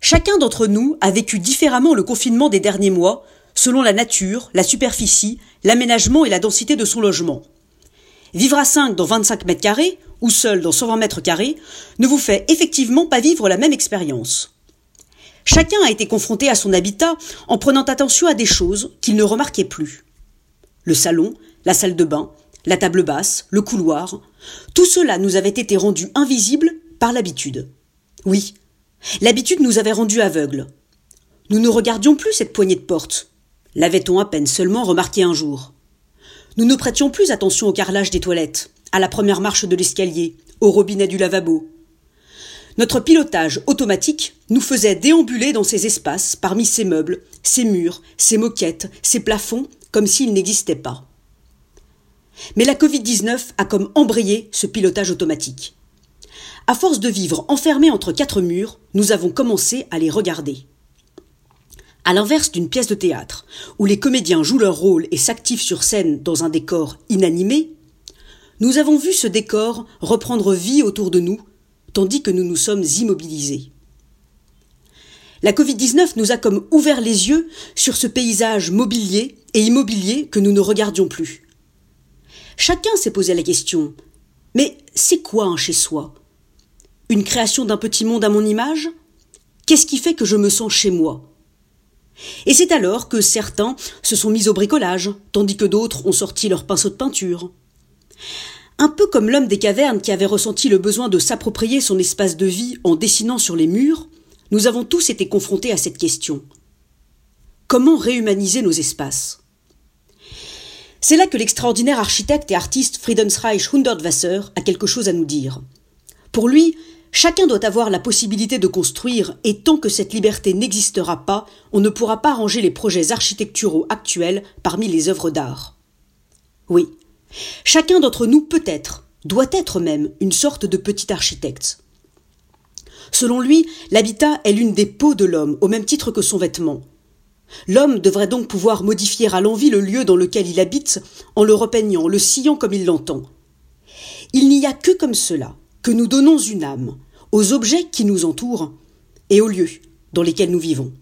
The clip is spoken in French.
Chacun d'entre nous a vécu différemment le confinement des derniers mois, selon la nature, la superficie, l'aménagement et la densité de son logement. Vivre à 5 dans 25 mètres carrés, ou seul dans 120 mètres carrés, ne vous fait effectivement pas vivre la même expérience. Chacun a été confronté à son habitat en prenant attention à des choses qu'il ne remarquait plus. Le salon, la salle de bain, la table basse, le couloir, tout cela nous avait été rendu invisible par l'habitude. Oui, l'habitude nous avait rendus aveugles. Nous ne regardions plus cette poignée de porte. L'avait-on à peine seulement remarqué un jour? Nous ne prêtions plus attention au carrelage des toilettes, à la première marche de l'escalier, au robinet du lavabo. Notre pilotage automatique nous faisait déambuler dans ces espaces, parmi ces meubles, ces murs, ces moquettes, ces plafonds, comme s'ils n'existaient pas. Mais la Covid-19 a comme embrayé ce pilotage automatique. À force de vivre enfermés entre quatre murs, nous avons commencé à les regarder. À l'inverse d'une pièce de théâtre, où les comédiens jouent leur rôle et s'activent sur scène dans un décor inanimé, nous avons vu ce décor reprendre vie autour de nous, tandis que nous nous sommes immobilisés. La Covid-19 nous a comme ouvert les yeux sur ce paysage mobilier et immobilier que nous ne regardions plus. Chacun s'est posé la question mais c'est quoi un chez soi Une création d'un petit monde à mon image? Qu'est-ce qui fait que je me sens chez moi? Et c'est alors que certains se sont mis au bricolage, tandis que d'autres ont sorti leur pinceau de peinture. Un peu comme l'homme des cavernes qui avait ressenti le besoin de s'approprier son espace de vie en dessinant sur les murs, nous avons tous été confrontés à cette question. Comment réhumaniser nos espaces? C'est là que l'extraordinaire architecte et artiste Friedensreich Hundertwasser a quelque chose à nous dire. Pour lui, chacun doit avoir la possibilité de construire, et tant que cette liberté n'existera pas, on ne pourra pas ranger les projets architecturaux actuels parmi les œuvres d'art. Oui, Chacun d'entre nous peut être, doit être même, une sorte de petit architecte. Selon lui, l'habitat est l'une des peaux de l'homme, au même titre que son vêtement. L'homme devrait donc pouvoir modifier à l'envie le lieu dans lequel il habite, en le repeignant, le sciant comme il l'entend. Il n'y a que comme cela que nous donnons une âme aux objets qui nous entourent et aux lieux dans lesquels nous vivons.